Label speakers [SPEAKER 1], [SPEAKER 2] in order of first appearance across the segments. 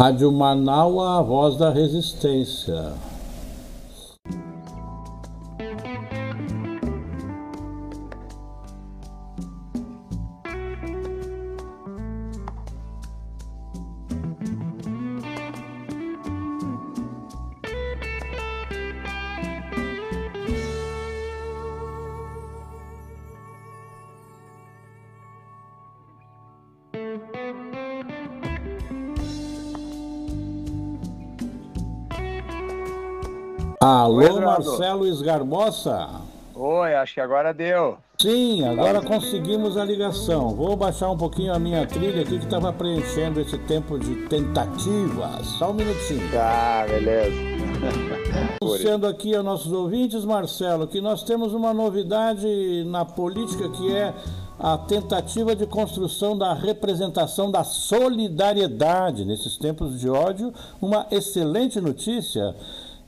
[SPEAKER 1] Rádio Manaus, a voz da resistência. Alô, Oi, Marcelo Esgarbosa.
[SPEAKER 2] Oi, acho que agora deu.
[SPEAKER 1] Sim, agora conseguimos a ligação. Vou baixar um pouquinho a minha trilha aqui que estava preenchendo esse tempo de tentativa. Só um minutinho.
[SPEAKER 2] Tá, beleza.
[SPEAKER 1] Anunciando aqui aos nossos ouvintes, Marcelo, que nós temos uma novidade na política que é a tentativa de construção da representação da solidariedade nesses tempos de ódio. Uma excelente notícia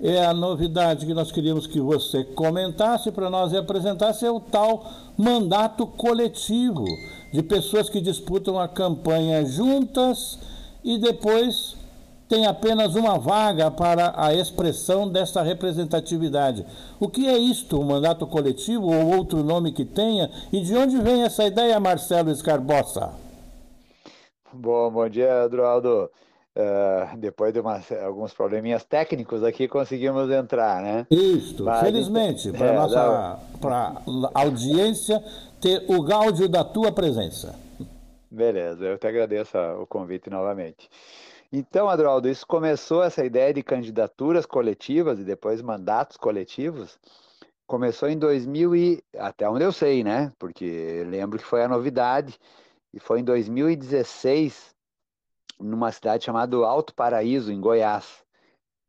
[SPEAKER 1] é a novidade que nós queríamos que você comentasse para nós e apresentasse é o tal mandato coletivo de pessoas que disputam a campanha juntas e depois tem apenas uma vaga para a expressão dessa representatividade. O que é isto, o mandato coletivo ou outro nome que tenha? E de onde vem essa ideia, Marcelo Escarbosa?
[SPEAKER 2] Bom, bom dia, Eduardo. Uh, depois de uma, alguns probleminhas técnicos aqui, conseguimos entrar, né?
[SPEAKER 1] Isso, Mas, felizmente, para é, nossa pra audiência ter o gáudio da tua presença.
[SPEAKER 2] Beleza, eu te agradeço o convite novamente. Então, Adroaldo, isso começou, essa ideia de candidaturas coletivas e depois mandatos coletivos, começou em 2000 e, até onde eu sei, né? Porque lembro que foi a novidade, e foi em 2016, numa cidade chamada Alto Paraíso, em Goiás.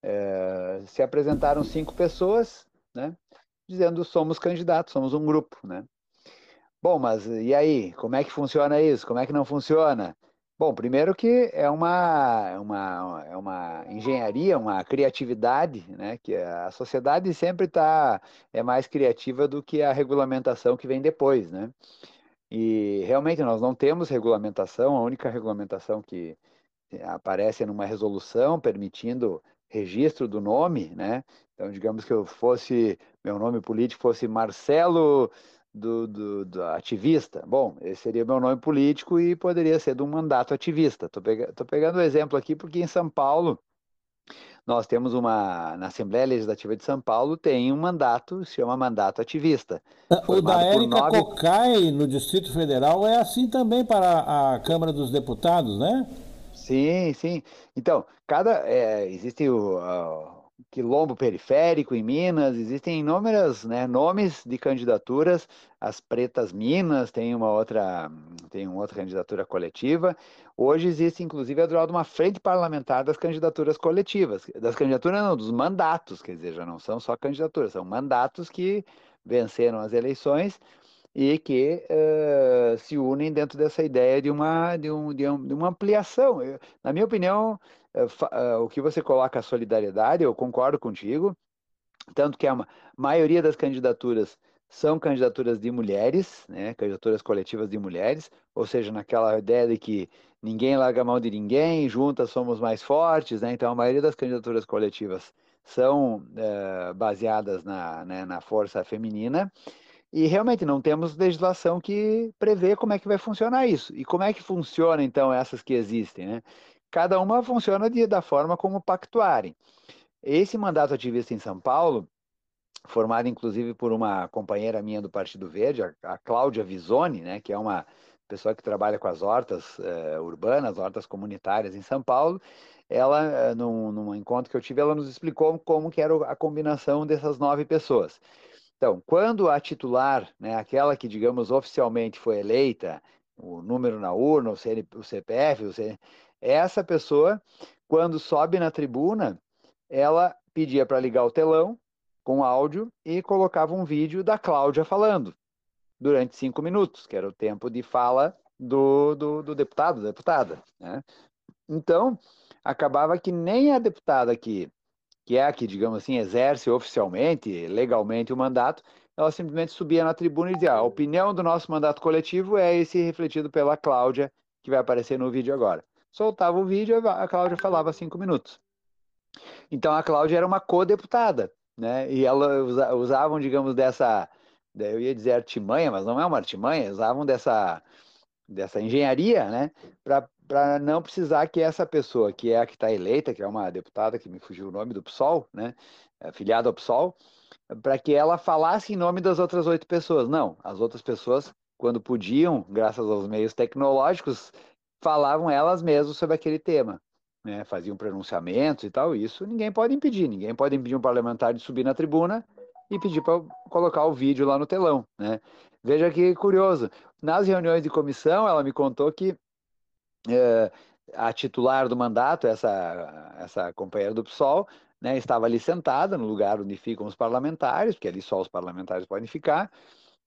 [SPEAKER 2] É, se apresentaram cinco pessoas, né, dizendo somos candidatos, somos um grupo, né. Bom, mas e aí, como é que funciona isso? Como é que não funciona? Bom, primeiro que é uma, uma, é uma engenharia, uma criatividade, né? Que a sociedade sempre tá, é mais criativa do que a regulamentação que vem depois, né? E realmente nós não temos regulamentação, a única regulamentação que, aparece numa resolução permitindo registro do nome, né? Então, digamos que eu fosse, meu nome político fosse Marcelo do, do, do, ativista. Bom, esse seria meu nome político e poderia ser de um mandato ativista. Estou pega, pegando o exemplo aqui porque em São Paulo nós temos uma, na Assembleia Legislativa de São Paulo, tem um mandato, se chama mandato ativista.
[SPEAKER 1] O da Érica nove... Cocai, no Distrito Federal, é assim também para a Câmara dos Deputados, né?
[SPEAKER 2] Sim, sim. Então, cada é, existe o uh, quilombo periférico em Minas, existem inúmeras né, nomes de candidaturas. As Pretas Minas tem uma outra tem uma outra candidatura coletiva. Hoje existe, inclusive, a uma frente parlamentar das candidaturas coletivas, das candidaturas não, dos mandatos, quer dizer, já não são só candidaturas, são mandatos que venceram as eleições e que uh, se unem dentro dessa ideia de uma, de um, de, um, de uma ampliação. Eu, na minha opinião, uh, uh, o que você coloca a solidariedade, eu concordo contigo, tanto que a maioria das candidaturas são candidaturas de mulheres, né, candidaturas coletivas de mulheres, ou seja, naquela ideia de que ninguém larga a mão de ninguém, juntas somos mais fortes, né, então a maioria das candidaturas coletivas são baseadas na, né, na força feminina, e realmente não temos legislação que prevê como é que vai funcionar isso. E como é que funciona, então, essas que existem? Né? Cada uma funciona de, da forma como pactuarem. Esse mandato ativista em São Paulo, formado inclusive por uma companheira minha do Partido Verde, a, a Cláudia Visoni, né, que é uma pessoa que trabalha com as hortas eh, urbanas, hortas comunitárias em São Paulo, ela, eh, num, num encontro que eu tive, ela nos explicou como que era a combinação dessas nove pessoas. Então, quando a titular, né, aquela que, digamos, oficialmente foi eleita, o número na urna, o, o CPF, o CN, essa pessoa, quando sobe na tribuna, ela pedia para ligar o telão com áudio e colocava um vídeo da Cláudia falando durante cinco minutos, que era o tempo de fala do, do, do deputado, da deputada. Né? Então, acabava que nem a deputada que que é a que, digamos assim, exerce oficialmente, legalmente o mandato, ela simplesmente subia na tribuna e dizia: a opinião do nosso mandato coletivo é esse refletido pela Cláudia, que vai aparecer no vídeo agora. soltava o vídeo, a Cláudia falava cinco minutos. Então a Cláudia era uma co-deputada, né? E ela usa, usavam, digamos, dessa, eu ia dizer artimanha, mas não é uma artimanha, usavam dessa, dessa engenharia, né? Para não precisar que essa pessoa, que é a que está eleita, que é uma deputada que me fugiu o nome do PSOL, né? Afiliada ao PSOL, para que ela falasse em nome das outras oito pessoas. Não, as outras pessoas, quando podiam, graças aos meios tecnológicos, falavam elas mesmas sobre aquele tema. Né, faziam pronunciamentos e tal, isso ninguém pode impedir, ninguém pode impedir um parlamentar de subir na tribuna e pedir para colocar o vídeo lá no telão, né? Veja que curioso, nas reuniões de comissão, ela me contou que a titular do mandato, essa, essa companheira do PSOL, né, estava ali sentada no lugar onde ficam os parlamentares, porque ali só os parlamentares podem ficar,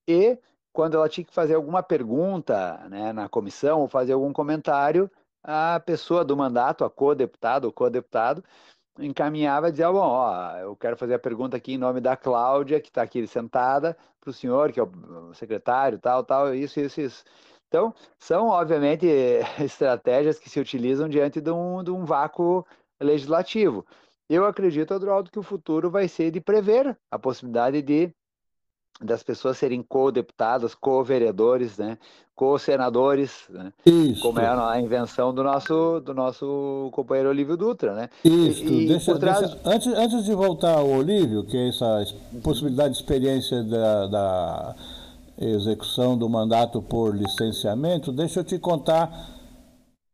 [SPEAKER 2] e quando ela tinha que fazer alguma pergunta né, na comissão ou fazer algum comentário, a pessoa do mandato, a co-deputado ou co-deputado, encaminhava e dizia, bom, ó, eu quero fazer a pergunta aqui em nome da Cláudia, que está aqui sentada, para o senhor, que é o secretário, tal, tal, isso, isso, isso. Então, são, obviamente, estratégias que se utilizam diante de um, de um vácuo legislativo. Eu acredito, Adroaldo, que o futuro vai ser de prever a possibilidade de das pessoas serem co-deputadas, co-vereadores, né? co-senadores, né? como é a invenção do nosso, do nosso companheiro Olívio Dutra. Né?
[SPEAKER 1] Isso, e, deixa, trás... deixa, antes, antes de voltar ao Olívio, que é essa possibilidade de experiência da, da execução do mandato por licenciamento, deixa eu te contar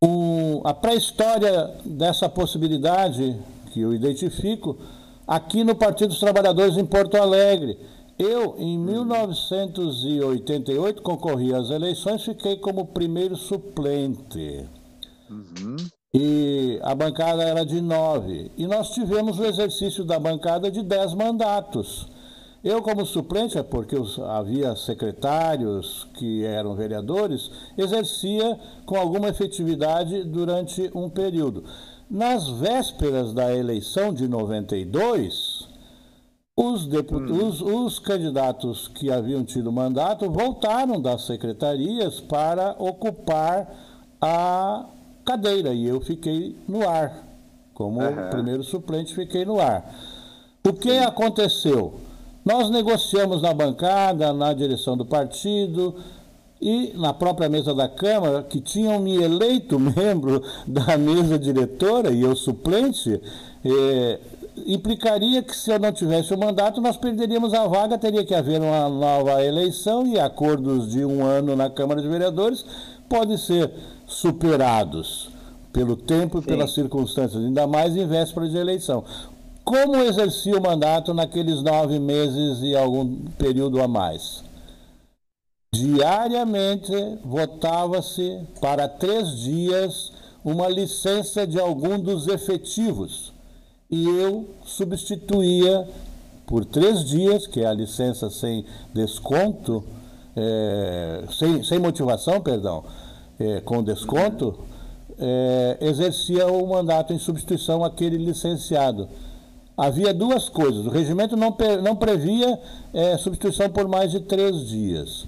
[SPEAKER 1] um, a pré-história dessa possibilidade que eu identifico aqui no Partido dos Trabalhadores em Porto Alegre eu, em 1988, concorri às eleições, fiquei como primeiro suplente. Uhum. E a bancada era de nove. E nós tivemos o exercício da bancada de dez mandatos. Eu, como suplente, é porque havia secretários que eram vereadores, exercia com alguma efetividade durante um período. Nas vésperas da eleição de 92, os, hum. os, os, candidatos que haviam tido mandato voltaram das secretarias para ocupar a cadeira e eu fiquei no ar. Como uhum. primeiro suplente, fiquei no ar. O que aconteceu? Nós negociamos na bancada, na direção do partido e na própria mesa da Câmara, que tinham me eleito membro da mesa diretora e eu suplente. Eh, implicaria que se eu não tivesse o mandato, nós perderíamos a vaga, teria que haver uma nova eleição e acordos de um ano na Câmara de Vereadores podem ser superados pelo tempo e Sim. pelas circunstâncias, ainda mais em véspera de eleição. Como exercia o mandato naqueles nove meses e algum período a mais? Diariamente votava-se para três dias uma licença de algum dos efetivos e eu substituía por três dias, que é a licença sem desconto, é, sem, sem motivação, perdão, é, com desconto, é, exercia o mandato em substituição àquele licenciado. Havia duas coisas. O regimento não, não previa é, substituição por mais de três dias.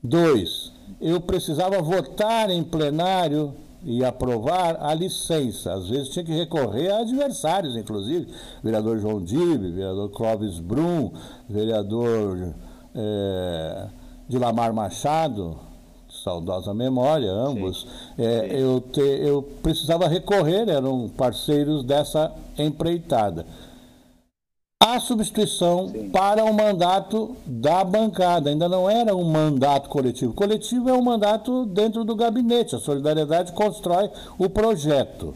[SPEAKER 1] Dois, eu precisava votar em plenário e aprovar a licença. Às vezes tinha que recorrer a adversários, inclusive, vereador João Dibe, vereador Clóvis Brum, vereador é, Dilamar Machado, saudosa memória, ambos. É, eu, te, eu precisava recorrer, eram parceiros dessa empreitada a substituição Sim. para o mandato da bancada. Ainda não era um mandato coletivo. Coletivo é um mandato dentro do gabinete. A solidariedade constrói o projeto.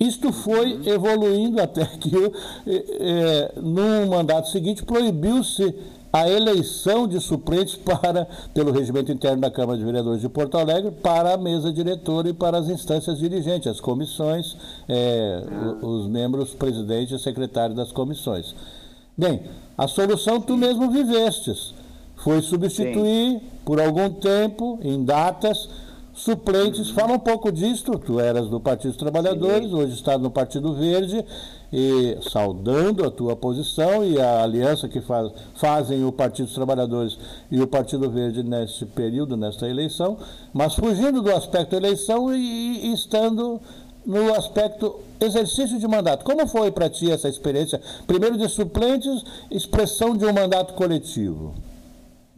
[SPEAKER 1] Isto foi uhum. evoluindo até que, é, no mandato seguinte, proibiu-se a eleição de suplentes para, pelo regimento interno da Câmara de Vereadores de Porto Alegre para a mesa diretora e para as instâncias dirigentes, as comissões, é, os membros presidente e secretário das comissões. Bem, a solução tu mesmo vivestes. Foi substituir Sim. por algum tempo, em datas, suplentes. Fala um pouco disso. Tu eras do Partido dos Trabalhadores, hoje está no Partido Verde, e saudando a tua posição e a aliança que faz, fazem o Partido dos Trabalhadores e o Partido Verde neste período, nesta eleição, mas fugindo do aspecto eleição e, e estando no aspecto exercício de mandato. Como foi para ti essa experiência, primeiro de suplentes, expressão de um mandato coletivo?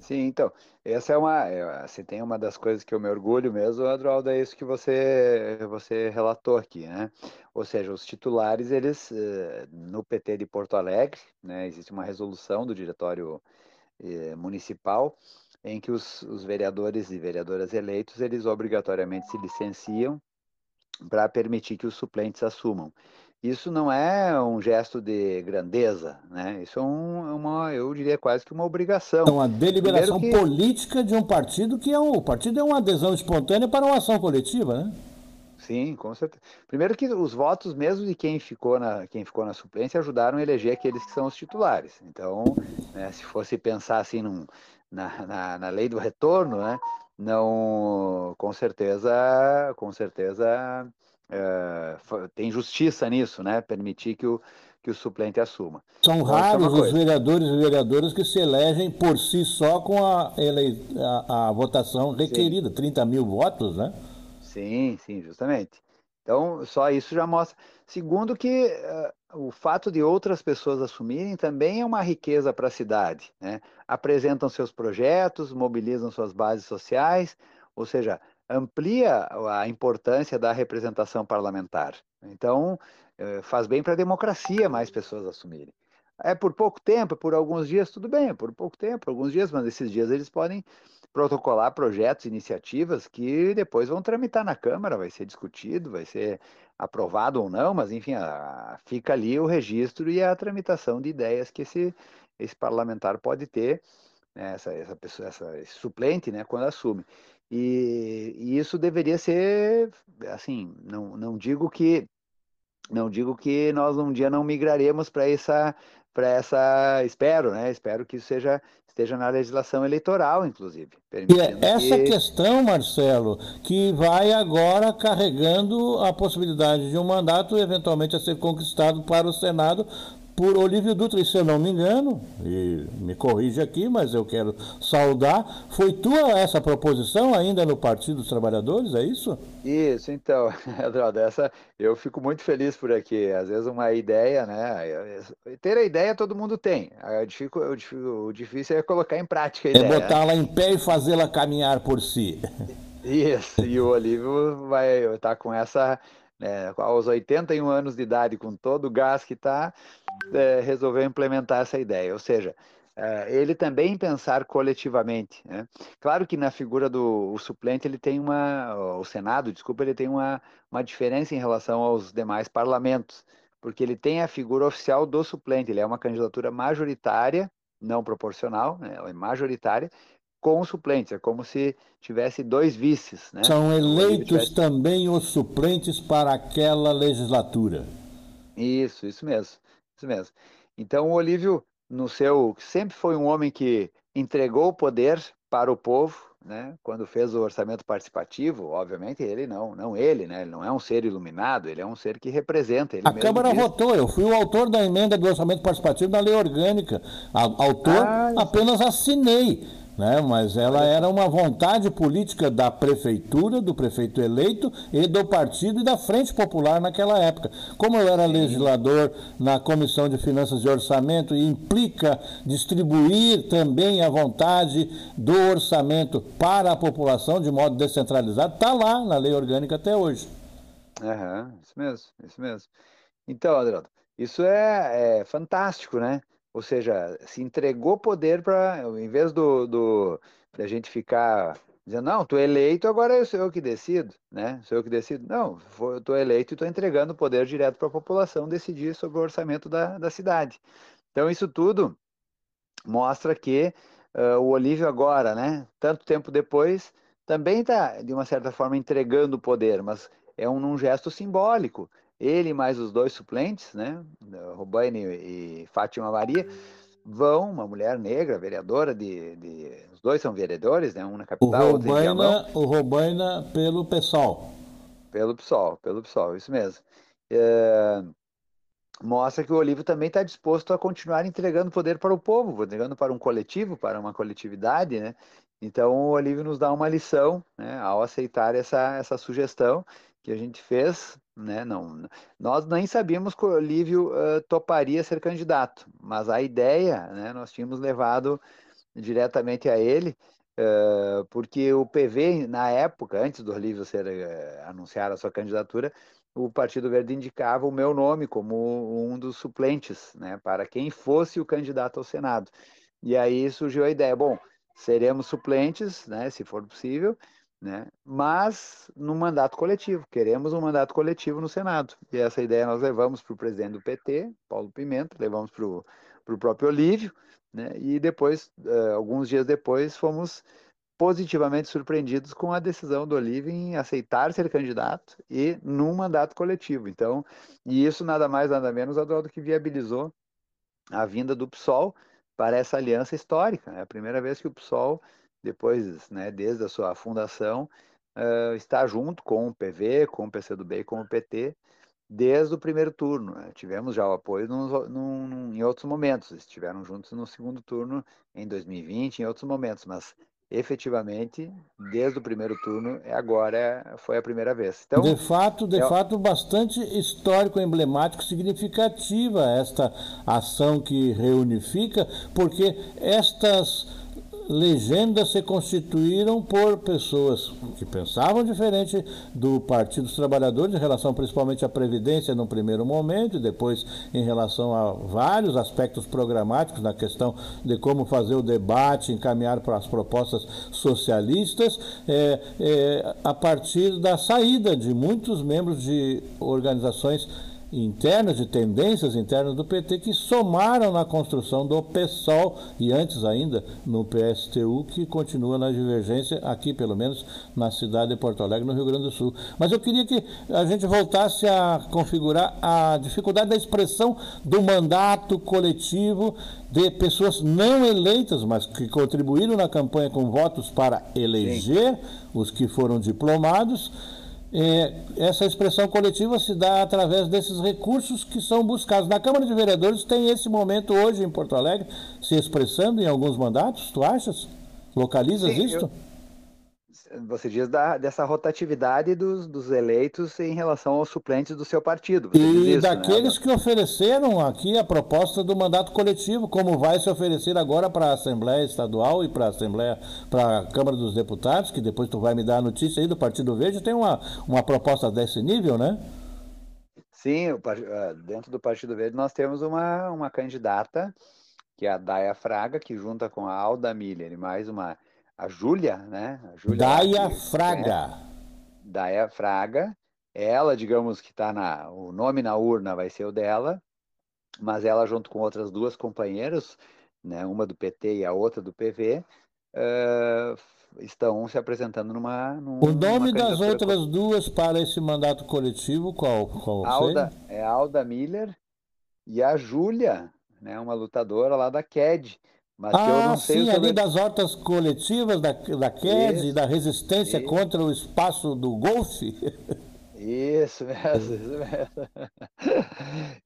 [SPEAKER 2] Sim, então, essa é uma, é, se tem uma das coisas que eu me orgulho mesmo, Adroaldo, é isso que você, você relatou aqui, né? Ou seja, os titulares, eles, eh, no PT de Porto Alegre, né, existe uma resolução do Diretório eh, Municipal em que os, os vereadores e vereadoras eleitos, eles obrigatoriamente se licenciam para permitir que os suplentes assumam. Isso não é um gesto de grandeza, né? Isso é um, é uma, eu diria quase que uma obrigação. É
[SPEAKER 1] uma deliberação que... política de um partido que é um, o partido é uma adesão espontânea para uma ação coletiva, né?
[SPEAKER 2] Sim, com certeza. Primeiro que os votos mesmo de quem ficou na quem ficou na suplência ajudaram a eleger aqueles que são os titulares. Então, né, se fosse pensar assim num, na, na, na lei do retorno, né? Não, com certeza, com certeza é, tem justiça nisso, né? Permitir que o, que o suplente assuma.
[SPEAKER 1] São então, é raros os vereadores e vereadoras que se elegem por si só com a, ele, a, a votação requerida, sim. 30 mil votos, né?
[SPEAKER 2] Sim, sim, justamente. Então, só isso já mostra. Segundo, que uh, o fato de outras pessoas assumirem também é uma riqueza para a cidade. Né? Apresentam seus projetos, mobilizam suas bases sociais, ou seja, amplia a importância da representação parlamentar. Então, uh, faz bem para a democracia mais pessoas assumirem. É por pouco tempo, por alguns dias, tudo bem, por pouco tempo, alguns dias, mas esses dias eles podem protocolar projetos, iniciativas que depois vão tramitar na Câmara, vai ser discutido, vai ser aprovado ou não, mas enfim, a, fica ali o registro e a tramitação de ideias que esse, esse parlamentar pode ter, né, essa, essa pessoa, essa, esse suplente, né, quando assume. E, e, isso deveria ser, assim, não, não digo que não digo que nós um dia não migraremos para essa para essa espero né espero que isso seja esteja na legislação eleitoral, inclusive.
[SPEAKER 1] E é essa que... questão, Marcelo, que vai agora carregando a possibilidade de um mandato eventualmente a ser conquistado para o Senado por Olívio Dutra, e se eu não me engano, e me corrige aqui, mas eu quero saudar, foi tua essa proposição ainda no Partido dos Trabalhadores, é isso?
[SPEAKER 2] Isso, então, Eduardo, essa eu fico muito feliz por aqui. Às vezes uma ideia, né? Ter a ideia todo mundo tem. O difícil é colocar em prática a
[SPEAKER 1] é ideia. É botá-la em pé e fazê-la caminhar por si.
[SPEAKER 2] Isso, e o Olívio vai estar tá com essa né, aos 81 anos de idade, com todo o gás que está, é, resolveu implementar essa ideia. Ou seja, é, ele também pensar coletivamente. Né? Claro que na figura do suplente ele tem uma, o Senado, desculpa, ele tem uma, uma diferença em relação aos demais parlamentos, porque ele tem a figura oficial do suplente, ele é uma candidatura majoritária, não proporcional, né? ela é majoritária, com suplentes. É como se tivesse dois vices. Né?
[SPEAKER 1] São eleitos tivesse... também os suplentes para aquela legislatura.
[SPEAKER 2] Isso, isso mesmo. Isso mesmo. Então, o Olívio, no seu. sempre foi um homem que entregou o poder para o povo, né? Quando fez o orçamento participativo, obviamente ele não, não ele, né? Ele não é um ser iluminado, ele é um ser que representa.
[SPEAKER 1] A Câmara diz... votou, eu fui o autor da emenda do orçamento participativo na lei orgânica. Autor, ah, apenas assinei né? mas ela era uma vontade política da prefeitura, do prefeito eleito e do partido e da Frente Popular naquela época. Como eu era legislador na Comissão de Finanças e Orçamento e implica distribuir também a vontade do orçamento para a população de modo descentralizado, está lá na lei orgânica até hoje.
[SPEAKER 2] Uhum, isso mesmo, isso mesmo. Então, Adriano, isso é, é fantástico, né? Ou seja, se entregou poder para, em vez do, do da gente ficar dizendo, não, tu é eleito, agora eu sou eu que decido, né? Sou eu que decido. Não, estou eleito e estou entregando o poder direto para a população decidir sobre o orçamento da, da cidade. Então, isso tudo mostra que uh, o Olívio agora, né, tanto tempo depois, também está, de uma certa forma, entregando o poder, mas é um, um gesto simbólico ele mais os dois suplentes, né, Rubaine e Fátima Maria, vão, uma mulher negra, vereadora de, de os dois são vereadores, né? Um na capital,
[SPEAKER 1] o outro em. O Robaina pelo PSOL.
[SPEAKER 2] Pelo PSOL, pelo PSOL, isso mesmo. É, mostra que o Olívio também está disposto a continuar entregando poder para o povo, entregando para um coletivo, para uma coletividade, né? Então o Olívio nos dá uma lição, né, ao aceitar essa, essa sugestão que a gente fez, né? Não, nós nem sabíamos que o Olívio uh, toparia ser candidato, mas a ideia, né, nós tínhamos levado diretamente a ele, uh, porque o PV na época, antes do Olívio ser uh, anunciar a sua candidatura, o Partido Verde indicava o meu nome como um dos suplentes, né, para quem fosse o candidato ao Senado. E aí surgiu a ideia, bom, seremos suplentes, né, se for possível, né? Mas no mandato coletivo, queremos um mandato coletivo no Senado. E essa ideia nós levamos para o presidente do PT, Paulo Pimenta, levamos para o próprio Olívio, né? E depois, uh, alguns dias depois, fomos positivamente surpreendidos com a decisão do Olívio em aceitar ser candidato e num mandato coletivo. Então, e isso nada mais nada menos do que viabilizou a vinda do PSOL para essa aliança histórica. É a primeira vez que o PSOL depois, né, desde a sua fundação, uh, está junto com o PV, com o PCdoB e com o PT, desde o primeiro turno. Né? Tivemos já o apoio num, num, em outros momentos, estiveram juntos no segundo turno em 2020, em outros momentos, mas efetivamente, desde o primeiro turno, é agora foi a primeira vez.
[SPEAKER 1] Então, de fato, de é... fato, bastante histórico, emblemático, significativa esta ação que reunifica, porque estas legendas se constituíram por pessoas que pensavam diferente do Partido dos Trabalhadores, em relação principalmente à Previdência no primeiro momento, e depois em relação a vários aspectos programáticos na questão de como fazer o debate, encaminhar para as propostas socialistas, é, é, a partir da saída de muitos membros de organizações internas, de tendências internas do PT que somaram na construção do PSOL e antes ainda no PSTU, que continua na divergência aqui, pelo menos na cidade de Porto Alegre, no Rio Grande do Sul. Mas eu queria que a gente voltasse a configurar a dificuldade da expressão do mandato coletivo de pessoas não eleitas, mas que contribuíram na campanha com votos para eleger Sim. os que foram diplomados é, essa expressão coletiva se dá através desses recursos que são buscados. Na Câmara de Vereadores tem esse momento hoje em Porto Alegre se expressando em alguns mandatos, tu achas? Localizas Sim, isto? Eu
[SPEAKER 2] você diz da, dessa rotatividade dos, dos, eleitos em relação aos suplentes do seu partido. Você
[SPEAKER 1] e isso, né, daqueles né? que ofereceram aqui a proposta do mandato coletivo, como vai se oferecer agora para a Assembleia Estadual e para a Assembleia, para a Câmara dos Deputados, que depois tu vai me dar a notícia aí do Partido Verde, tem uma, uma proposta desse nível, né?
[SPEAKER 2] Sim, ah, dentro do Partido Verde nós temos uma, uma candidata, que é a Daya Fraga, que junta com a Alda Miller e mais uma a Júlia, né? A Júlia
[SPEAKER 1] Daia Fraga.
[SPEAKER 2] É, Daia Fraga. Ela, digamos que está na. O nome na urna vai ser o dela, mas ela, junto com outras duas companheiras, né, uma do PT e a outra do PV, uh, estão se apresentando numa. numa
[SPEAKER 1] o nome das outras duas para esse mandato coletivo, qual? qual
[SPEAKER 2] Alda, é Alda Miller e a Júlia, né, uma lutadora lá da KED
[SPEAKER 1] mas ah, eu não sei sim, ali das hortas coletivas da, da QED e da resistência isso. contra o espaço do golfe.
[SPEAKER 2] Isso mesmo, isso mesmo.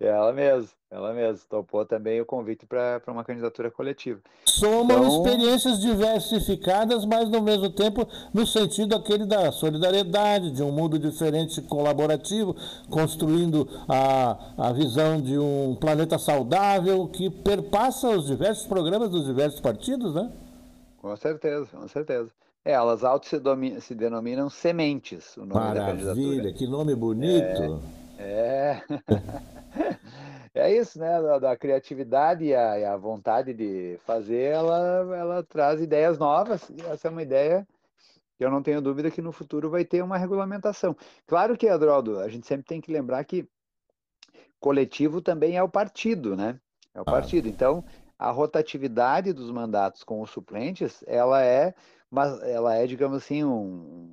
[SPEAKER 2] ela mesmo, ela mesmo. Topou também o convite para uma candidatura coletiva.
[SPEAKER 1] Somam então... experiências diversificadas, mas no mesmo tempo no sentido aquele da solidariedade, de um mundo diferente colaborativo, construindo a, a visão de um planeta saudável que perpassa os diversos programas dos diversos partidos, né?
[SPEAKER 2] Com certeza, com certeza. É, elas auto se, se, denominam sementes, o nome
[SPEAKER 1] Maravilha, que nome bonito!
[SPEAKER 2] É, é, é isso, né? Da, da criatividade e a, e a, vontade de fazer, ela, ela traz ideias novas, e essa é uma ideia que eu não tenho dúvida que no futuro vai ter uma regulamentação. Claro que, Adroaldo, a gente sempre tem que lembrar que coletivo também é o partido, né? É o partido. Então, a rotatividade dos mandatos com os suplentes, ela é mas ela é, digamos assim, um,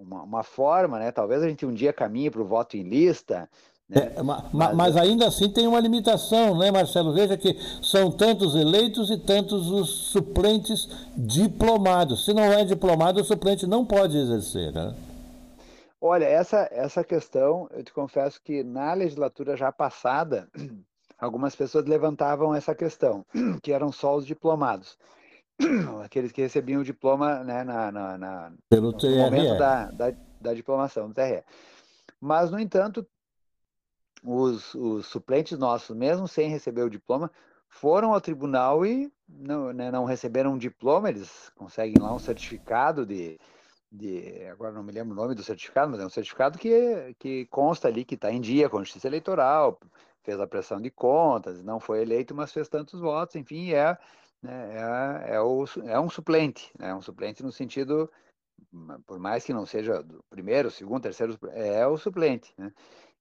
[SPEAKER 2] uma, uma, forma, né? Talvez a gente um dia caminhe para o voto em lista,
[SPEAKER 1] Né? É, mas, mas, ainda assim tem uma limitação, né, Marcelo? Veja que são tantos eleitos e tantos os suplentes diplomados. Se não é diplomado, o suplente não pode exercer, né?
[SPEAKER 2] Olha, essa, essa questão, eu te confesso que na legislatura já passada, algumas pessoas levantavam essa questão, que eram só os diplomados. Aqueles que recebiam o diploma né, na, na, na
[SPEAKER 1] Pelo
[SPEAKER 2] no momento da, da, da diplomação do TRE. Mas, no entanto, os, os, suplentes nossos, mesmo sem receber o diploma, foram ao tribunal e não, né, não receberam um diploma, eles conseguem lá um certificado de, de, agora não me lembro o nome do certificado, mas é um certificado que, que consta ali que está em dia com a Justiça Eleitoral, fez a pressão de contas, não foi eleito, mas fez tantos votos, enfim, é, né, é, é, o, é um suplente, né, um suplente no sentido, por mais que não seja do primeiro, segundo, terceiro, é o suplente, né?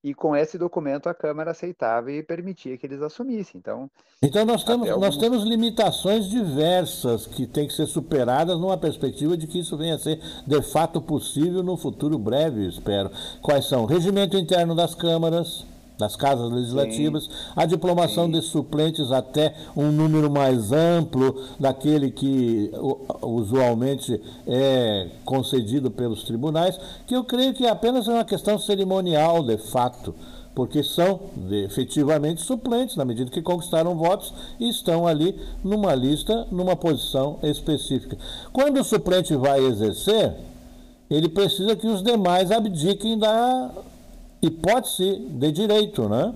[SPEAKER 2] e com esse documento a Câmara aceitava e permitia que eles assumissem. Então,
[SPEAKER 1] então nós, temos, nós temos limitações diversas que têm que ser superadas numa perspectiva de que isso venha a ser de fato possível no futuro breve, espero. Quais são? Regimento interno das câmaras das casas legislativas, sim, a diplomação sim. de suplentes até um número mais amplo daquele que usualmente é concedido pelos tribunais, que eu creio que apenas é uma questão cerimonial, de fato, porque são efetivamente suplentes, na medida que conquistaram votos e estão ali numa lista, numa posição específica. Quando o suplente vai exercer, ele precisa que os demais abdiquem da hipótese de direito, né?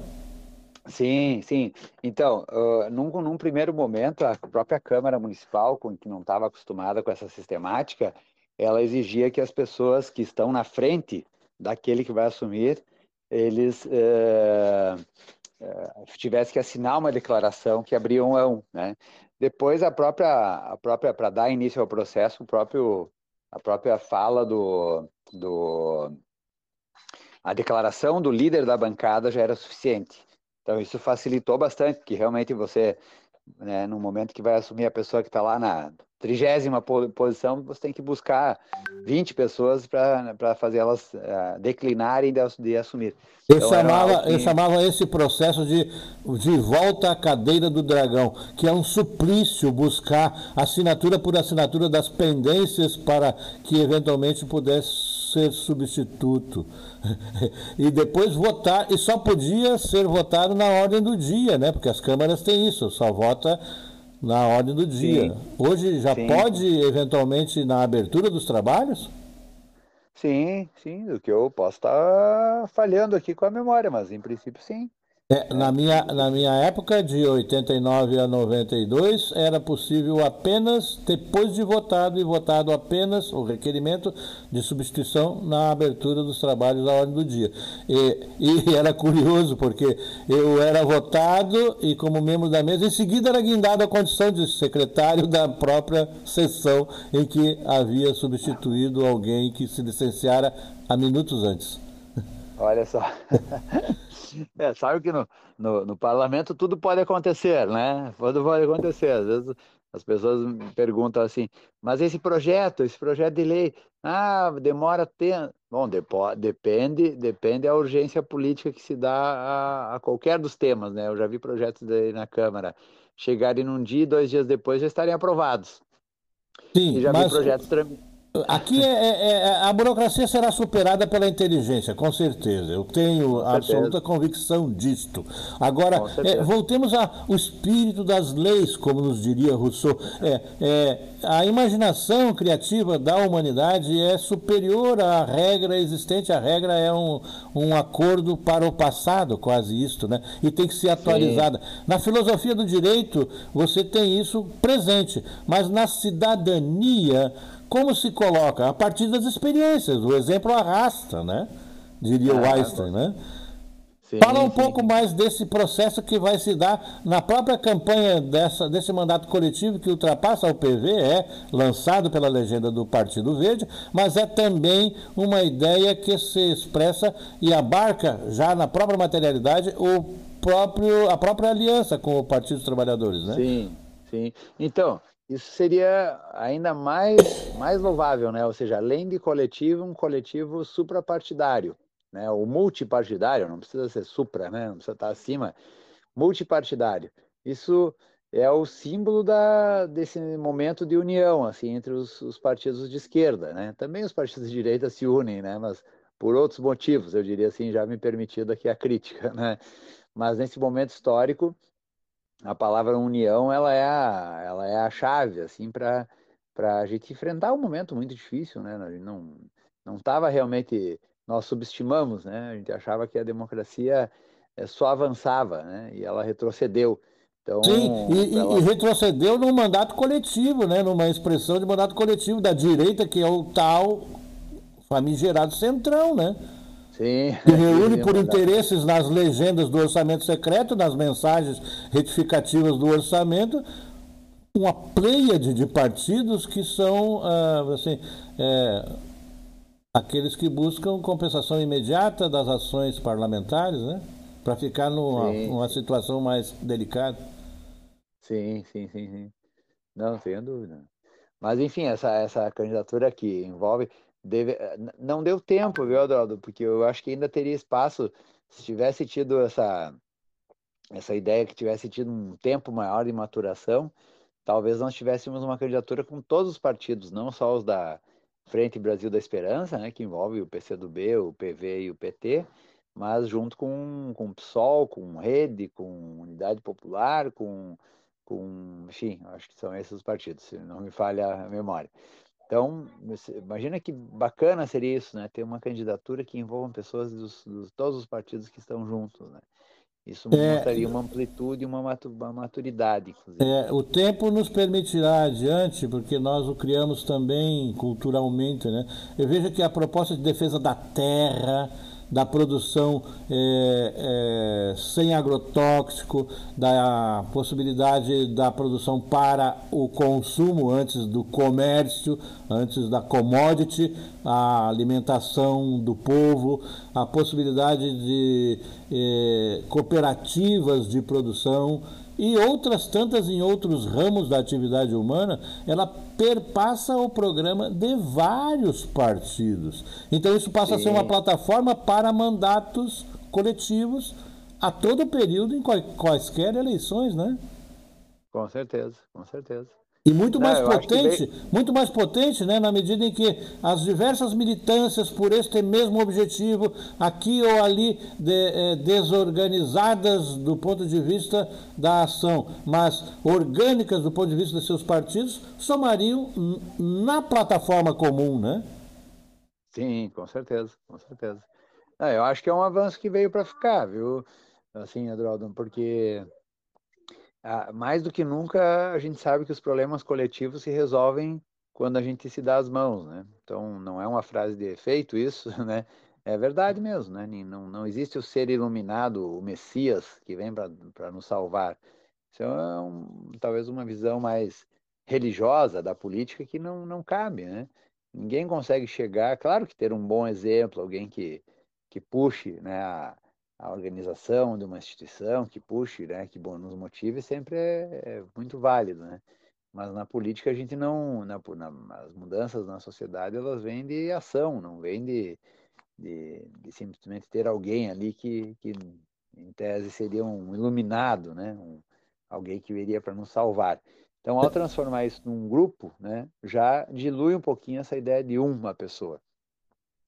[SPEAKER 2] Sim, sim. Então, uh, num, num, primeiro momento, a própria Câmara Municipal, com, que não estava acostumada com essa sistemática, ela exigia que as pessoas que estão na frente daquele que vai assumir, eles uh, uh, tivessem que assinar uma declaração que abria um a um, né? Depois, a própria, a própria para dar início ao processo, o próprio, a própria fala do, do a declaração do líder da bancada já era suficiente. Então isso facilitou bastante, porque realmente você, né, no momento que vai assumir a pessoa que está lá na trigésima posição, você tem que buscar 20 pessoas para fazer elas uh, declinarem de, de assumir.
[SPEAKER 1] Eu, então, chamava, eu chamava esse processo de, de volta à cadeira do dragão, que é um suplício buscar assinatura por assinatura das pendências para que eventualmente pudesse ser substituto. e depois votar, e só podia ser votado na ordem do dia, né? Porque as câmaras têm isso, só vota na ordem do dia. Sim. Hoje já sim. pode, eventualmente, na abertura dos trabalhos?
[SPEAKER 2] Sim, sim, o que eu posso estar falhando aqui com a memória, mas em princípio sim.
[SPEAKER 1] É, na, minha, na minha época, de 89 a 92, era possível apenas, depois de votado e votado apenas o requerimento de substituição na abertura dos trabalhos da ordem do dia. E, e era curioso, porque eu era votado e, como membro da mesa, em seguida era guindado a condição de secretário da própria sessão em que havia substituído alguém que se licenciara há minutos antes.
[SPEAKER 2] Olha só. É, sabe que no, no, no, parlamento tudo pode acontecer, né? Tudo pode acontecer. Às vezes as pessoas me perguntam assim, mas esse projeto, esse projeto de lei, ah, demora tempo. Bom, depo, depende, depende da urgência política que se dá a, a, qualquer dos temas, né? Eu já vi projetos de, na Câmara chegarem num dia e dois dias depois já estarem aprovados.
[SPEAKER 1] Sim,
[SPEAKER 2] e já
[SPEAKER 1] mas...
[SPEAKER 2] vi projetos
[SPEAKER 1] Aqui é, é, é, a burocracia será superada pela inteligência, com certeza. Eu tenho absoluta convicção disto. Agora, é, voltemos ao espírito das leis, como nos diria Rousseau. É, é, a imaginação criativa da humanidade é superior à regra existente. A regra é um, um acordo para o passado, quase isto, né? E tem que ser atualizada. Sim. Na filosofia do direito, você tem isso presente, mas na cidadania como se coloca? A partir das experiências. O exemplo arrasta, né? Diria o Einstein, né? Sim, Fala um sim. pouco mais desse processo que vai se dar na própria campanha dessa, desse mandato coletivo que ultrapassa o PV, é lançado pela legenda do Partido Verde, mas é também uma ideia que se expressa e abarca já na própria materialidade o próprio, a própria aliança com o Partido dos Trabalhadores, né?
[SPEAKER 2] Sim, sim. Então, isso seria ainda mais, mais louvável, né? Ou seja, além de coletivo, um coletivo suprapartidário. né? O multipartidário, não precisa ser supra, né? Não precisa estar acima, multipartidário. Isso é o símbolo da, desse momento de união, assim, entre os, os, partidos de esquerda, né? Também os partidos de direita se unem, né? Mas por outros motivos, eu diria assim, já me permitido aqui a crítica, né? Mas nesse momento histórico, a palavra união, ela é a, ela é a chave, assim, para para a gente enfrentar um momento muito difícil, né? Não não estava realmente nós subestimamos, né? A gente achava que a democracia eh, só avançava, né? E ela retrocedeu.
[SPEAKER 1] Então, Sim, e, ela... e, retrocedeu num mandato coletivo, né? Numa expressão de mandato coletivo da direita, que é o tal famigerado centrão, né?
[SPEAKER 2] Sim.
[SPEAKER 1] Que reúne por interesses nas legendas do orçamento secreto, nas mensagens retificativas do orçamento, uma pleiade de partidos que são ah, assim, é, aqueles que buscam compensação imediata das ações parlamentares, né? Para ficar numa, numa situação mais delicada.
[SPEAKER 2] Sim, sim, sim, sim. Não, sem dúvida. Mas, enfim, essa, essa candidatura que envolve. Deve, não deu tempo, viu, Adaldo? Porque eu acho que ainda teria espaço se tivesse tido essa, essa ideia que tivesse tido um tempo maior de maturação, talvez nós tivéssemos uma candidatura com todos os partidos, não só os da Frente Brasil da Esperança, né, que envolve o PCdoB, o PV e o PT, mas junto com, com o PSOL, com Rede, com Unidade Popular, com, com enfim, acho que são esses os partidos, se não me falha a memória. Então, imagina que bacana seria isso, né? Ter uma candidatura que envolva pessoas dos todos os partidos que estão juntos, né? Isso é, mostraria uma amplitude e uma maturidade, inclusive.
[SPEAKER 1] É, o tempo nos permitirá adiante, porque nós o criamos também culturalmente, né? Eu vejo que a proposta de defesa da terra, da produção é, é, sem agrotóxico, da possibilidade da produção para o consumo antes do comércio, antes da commodity, a alimentação do povo, a possibilidade de é, cooperativas de produção e outras tantas em outros ramos da atividade humana, ela perpassa o programa de vários partidos. Então isso passa Sim. a ser uma plataforma para mandatos coletivos a todo período em quaisquer eleições, né?
[SPEAKER 2] Com certeza, com certeza.
[SPEAKER 1] E muito mais Não, potente, muito mais potente, né, na medida em que as diversas militâncias por este mesmo objetivo, aqui ou ali de, eh, desorganizadas do ponto de vista da ação, mas orgânicas do ponto de vista de seus partidos, somariam na plataforma comum, né?
[SPEAKER 2] Sim, com certeza, com certeza. Não, eu acho que é um avanço que veio para ficar, viu? Assim, Adroaldo, porque ah, mais do que nunca, a gente sabe que os problemas coletivos se resolvem quando a gente se dá as mãos, né? Então, não é uma frase de efeito isso, né? É verdade mesmo, né? Não, não existe o ser iluminado, o Messias, que vem para nos salvar. Isso é um, talvez uma visão mais religiosa da política que não, não cabe, né? Ninguém consegue chegar, claro que ter um bom exemplo, alguém que, que puxe né, a, a organização de uma instituição que puxe, né, que nos motive, sempre é, é, muito válido, né? Mas na política a gente não, na, na, as mudanças na sociedade elas vêm de ação, não vêm de, de, de simplesmente ter alguém ali que, que em tese seria um iluminado, né? Um, alguém que viria para nos salvar. Então, ao transformar isso num grupo, né, já dilui um pouquinho essa ideia de uma pessoa.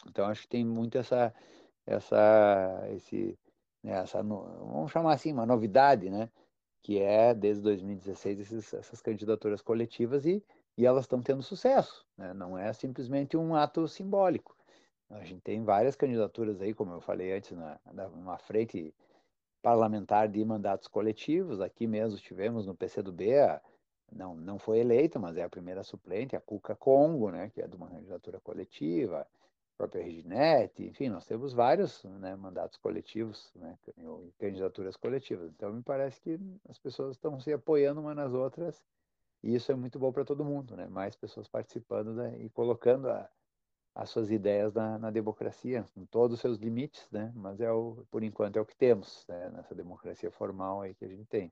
[SPEAKER 2] Então, acho que tem muito essa, essa, esse, né, essa, vamos chamar assim, uma novidade, né? Que é, desde 2016, esses, essas candidaturas coletivas e, e elas estão tendo sucesso, né? Não é simplesmente um ato simbólico. A gente tem várias candidaturas aí, como eu falei antes, na, numa frente parlamentar de mandatos coletivos. Aqui mesmo tivemos no PCdoB, a, não, não foi eleita, mas é a primeira suplente, a Cuca Congo, né, que é de uma candidatura coletiva própria Reginete, enfim, nós temos vários né, mandatos coletivos, né, candidaturas coletivas. Então, me parece que as pessoas estão se apoiando umas nas outras e isso é muito bom para todo mundo, né? Mais pessoas participando né, e colocando a, as suas ideias na, na, democracia, com todos os seus limites, né? Mas é o, por enquanto é o que temos né, nessa democracia formal aí que a gente tem.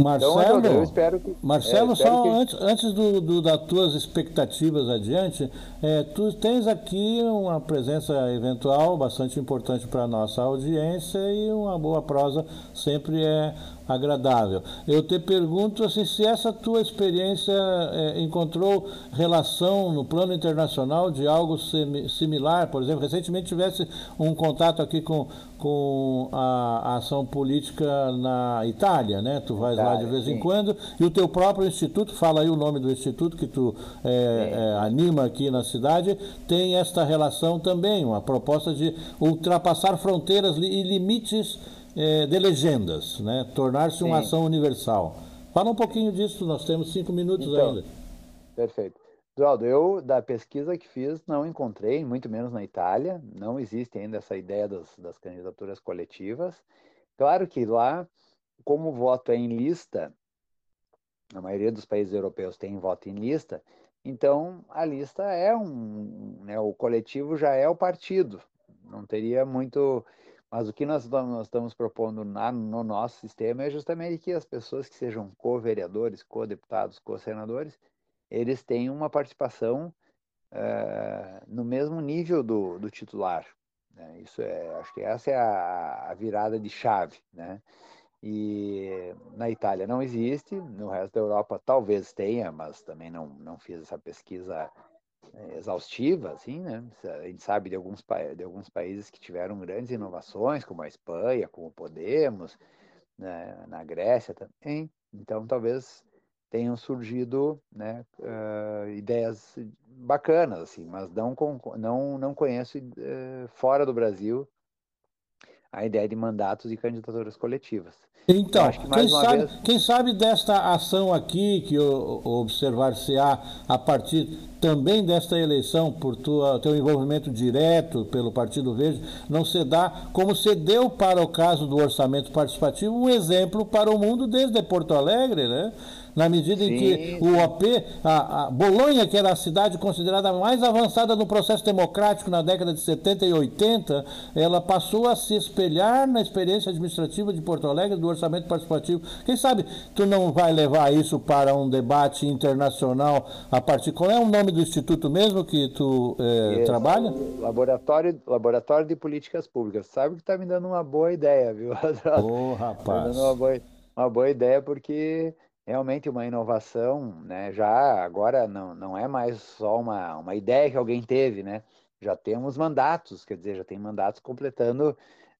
[SPEAKER 1] Marcelo, então, eu espero que, Marcelo, é, espero só que... antes, antes do, do, das tuas expectativas adiante, é, tu tens aqui uma presença eventual bastante importante para a nossa audiência e uma boa prosa sempre é agradável. Eu te pergunto assim, se essa tua experiência é, encontrou relação no plano internacional de algo similar, por exemplo, recentemente tivesse um contato aqui com, com a, a ação política na Itália, né? Tu vais Itália, lá de vez sim. em quando e o teu próprio instituto, fala aí o nome do instituto que tu é, é, anima aqui na cidade, tem esta relação também, uma proposta de ultrapassar fronteiras e limites é, de legendas, né? tornar-se uma ação universal. Fala um pouquinho disso, nós temos cinco minutos então, ainda.
[SPEAKER 2] Perfeito. Eduardo, eu da pesquisa que fiz não encontrei, muito menos na Itália, não existe ainda essa ideia das, das candidaturas coletivas. Claro que lá, como o voto é em lista, a maioria dos países europeus tem voto em lista, então a lista é um, né, o coletivo já é o partido, não teria muito mas o que nós, nós estamos propondo na, no nosso sistema é justamente que as pessoas que sejam co-vereadores, co-deputados, co-senadores, eles tenham uma participação uh, no mesmo nível do, do titular. Né? Isso é, acho que essa é a, a virada de chave, né? E na Itália não existe, no resto da Europa talvez tenha, mas também não, não fiz essa pesquisa exaustiva, assim, né? A gente sabe de alguns, de alguns países que tiveram grandes inovações, como a Espanha, como o Podemos, né? na Grécia também. Então, talvez tenham surgido né, uh, ideias bacanas, assim, mas não, não, não conheço uh, fora do Brasil a ideia de mandatos e candidaturas coletivas.
[SPEAKER 1] Então, quem sabe, vez... quem sabe desta ação aqui, que observar-se-á a partir também desta eleição, por tua, teu envolvimento direto pelo Partido Verde, não se dá, como se deu para o caso do orçamento participativo, um exemplo para o mundo desde Porto Alegre, né? Na medida Sim. em que o OP, a, a, Bolonha, que era a cidade considerada mais avançada no processo democrático na década de 70 e 80, ela passou a se espelhar na experiência administrativa de Porto Alegre do orçamento participativo. Quem sabe tu não vai levar isso para um debate internacional a partir. Qual é o nome do instituto mesmo que tu é, trabalha?
[SPEAKER 2] Laboratório, Laboratório de Políticas Públicas. Sabe que está me dando uma boa ideia, viu?
[SPEAKER 1] Ô, oh, rapaz. Tá me
[SPEAKER 2] dando uma boa, uma boa ideia porque realmente uma inovação, né? Já agora não, não é mais só uma, uma ideia que alguém teve, né? Já temos mandatos, quer dizer, já tem mandatos completando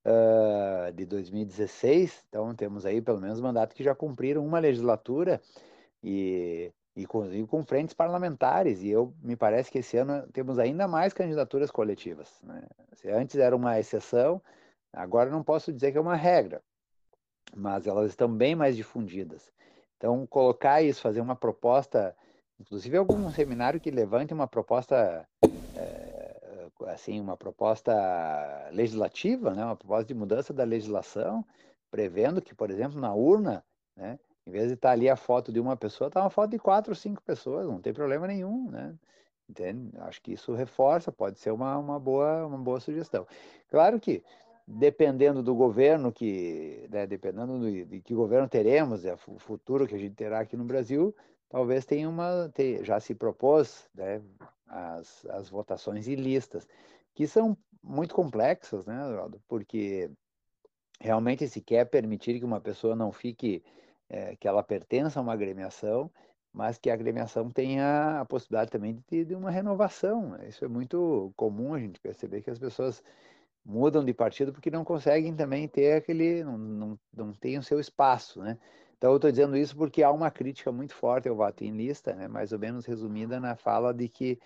[SPEAKER 2] uh, de 2016, então temos aí pelo menos mandatos que já cumpriram uma legislatura e, e, com, e com frentes parlamentares, e eu me parece que esse ano temos ainda mais candidaturas coletivas. Né? Se antes era uma exceção, agora não posso dizer que é uma regra, mas elas estão bem mais difundidas. Então, colocar isso, fazer uma proposta, inclusive algum seminário que levante uma proposta, é, assim, uma proposta legislativa, né, uma proposta de mudança da legislação, prevendo que, por exemplo, na urna, né, em vez de estar ali a foto de uma pessoa, está uma foto de quatro cinco pessoas, não tem problema nenhum, né? Entende? Acho que isso reforça, pode ser uma, uma, boa, uma boa sugestão. Claro que dependendo do governo que, né, dependendo do, de que governo teremos, é, o futuro que a gente terá aqui no Brasil, talvez tenha uma, já se propôs, né, as, as votações e listas, que são muito complexas, né, porque realmente se quer permitir que uma pessoa não fique, é, que ela pertença a uma agremiação, mas que a agremiação tenha a possibilidade também de, de uma renovação. Isso é muito comum a gente perceber que as pessoas mudam de partido porque não conseguem também ter aquele, não, não, não tem o seu espaço, né? Então eu estou dizendo isso porque há uma crítica muito forte ao voto em lista, né? mais ou menos resumida na fala de que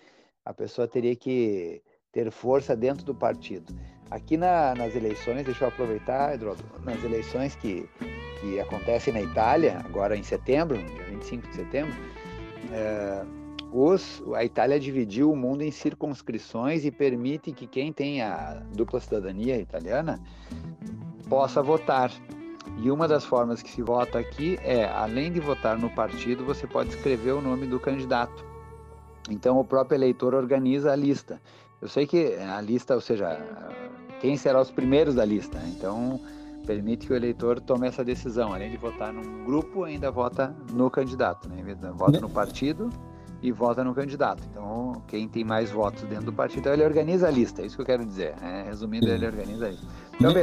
[SPEAKER 2] a pessoa teria que ter força dentro do partido. Aqui na, nas eleições, deixa eu aproveitar, Eduardo, nas eleições que, que acontecem na Itália, agora em setembro, dia 25 de setembro, é, a Itália dividiu o mundo em circunscrições e permite que quem tem a dupla cidadania italiana possa votar. E uma das formas que se vota aqui é, além de votar no partido, você pode escrever o nome do candidato. Então o próprio eleitor organiza a lista. Eu sei que a lista, ou seja, quem será os primeiros da lista. Então permite que o eleitor tome essa decisão. Além de votar num grupo, ainda vota no candidato, né? Vota no partido e vota no candidato. Então, quem tem mais votos dentro do partido, ele organiza a lista, é isso que eu quero dizer. Né? Resumindo, ele organiza a lista. Então.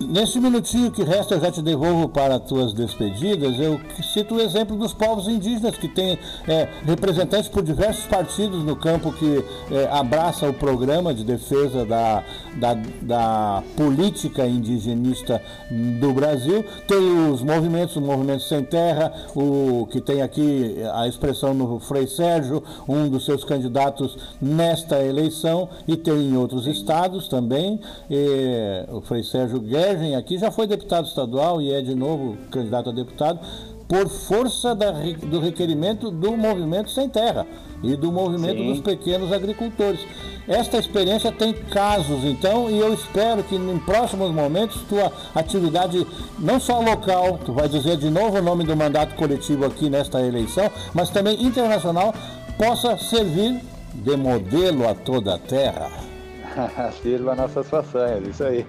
[SPEAKER 1] Nesse minutinho que resta, eu já te devolvo para as tuas despedidas. Eu cito o exemplo dos povos indígenas, que tem é, representantes por diversos partidos no campo que é, abraça o programa de defesa da, da, da, política indigenista do Brasil. Tem os movimentos, o Movimento Sem Terra, o que tem aqui a expressão no Frei Sérgio, um dos seus candidatos nesta eleição, e tem em outros estados também. E, o Frei Sérgio Gergen aqui já foi deputado estadual e é de novo candidato a deputado por força da, do requerimento do movimento sem terra e do movimento Sim. dos pequenos agricultores. Esta experiência tem casos, então, e eu espero que em próximos momentos tua atividade, não só local, tu vai dizer de novo o nome do mandato coletivo aqui nesta eleição, mas também internacional, possa servir de modelo a toda a terra.
[SPEAKER 2] Sirva nossas façanhas, isso aí.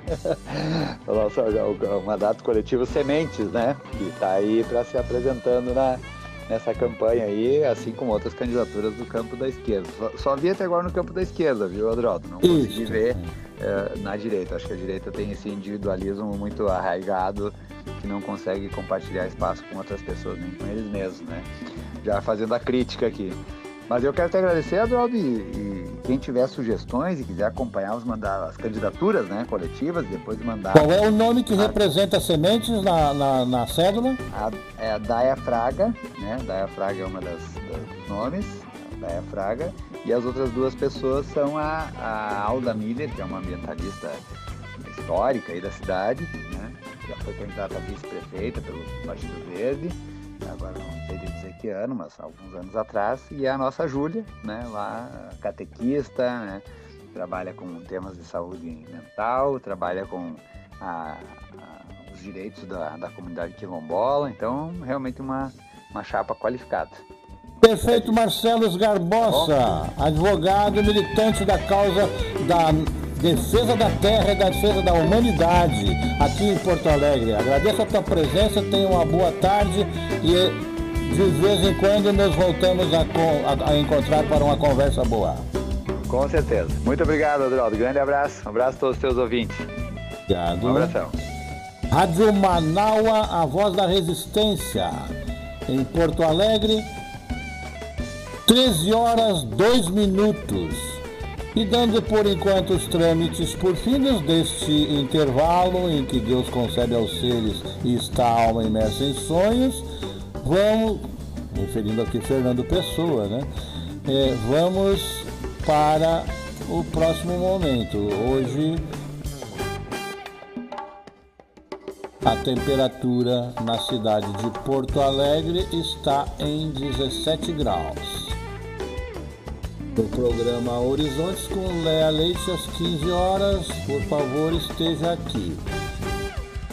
[SPEAKER 2] o nosso o, o mandato coletivo Sementes, né? Que está aí para se apresentando na, nessa campanha aí, assim como outras candidaturas do campo da esquerda. Só, só vi até agora no campo da esquerda, viu, Adroaldo? Não consegui Isso. ver é, na direita. Acho que a direita tem esse individualismo muito arraigado que não consegue compartilhar espaço com outras pessoas, nem com eles mesmos, né? Já fazendo a crítica aqui. Mas eu quero te agradecer, Adroaldo, e, e, quem tiver sugestões e quiser acompanhar os mandar as candidaturas né, coletivas, depois mandar.
[SPEAKER 1] Qual é o nome que a... representa sementes na, na, na cédula?
[SPEAKER 2] A, é a Daia Fraga, né? Daia Fraga é uma das, dos nomes, Daia Fraga, e as outras duas pessoas são a, a Alda Miller, que é uma ambientalista histórica aí da cidade, né? Já foi candidata a vice-prefeita pelo Partido Verde agora não sei dizer que ano, mas alguns anos atrás, e a nossa Júlia, né, lá catequista, né, trabalha com temas de saúde mental, trabalha com a, a, os direitos da, da comunidade quilombola, então realmente uma, uma chapa qualificada.
[SPEAKER 1] Prefeito Marcelo Garbosa, advogado militante da causa da defesa da terra e da defesa da humanidade aqui em Porto Alegre. Agradeço a tua presença, tenha uma boa tarde e de vez em quando nos voltamos a, a, a encontrar para uma conversa boa.
[SPEAKER 2] Com certeza. Muito obrigado, Adroaldo. Grande abraço. Um abraço a todos os teus ouvintes.
[SPEAKER 1] Obrigado.
[SPEAKER 2] Um abração.
[SPEAKER 1] Rádio Manaua, a voz da resistência. Em Porto Alegre, 13 horas 2 minutos e dando por enquanto os trâmites por fins deste intervalo em que Deus concede aos seres e está a alma imersa em sonhos, vamos, referindo aqui Fernando Pessoa, né? É, vamos para o próximo momento. Hoje a temperatura na cidade de Porto Alegre está em 17 graus. O programa Horizontes com Léa Leite às 15 horas. Por favor, esteja aqui.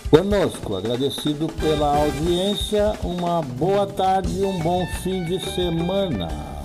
[SPEAKER 1] Conosco, agradecido pela audiência, uma boa tarde e um bom fim de semana.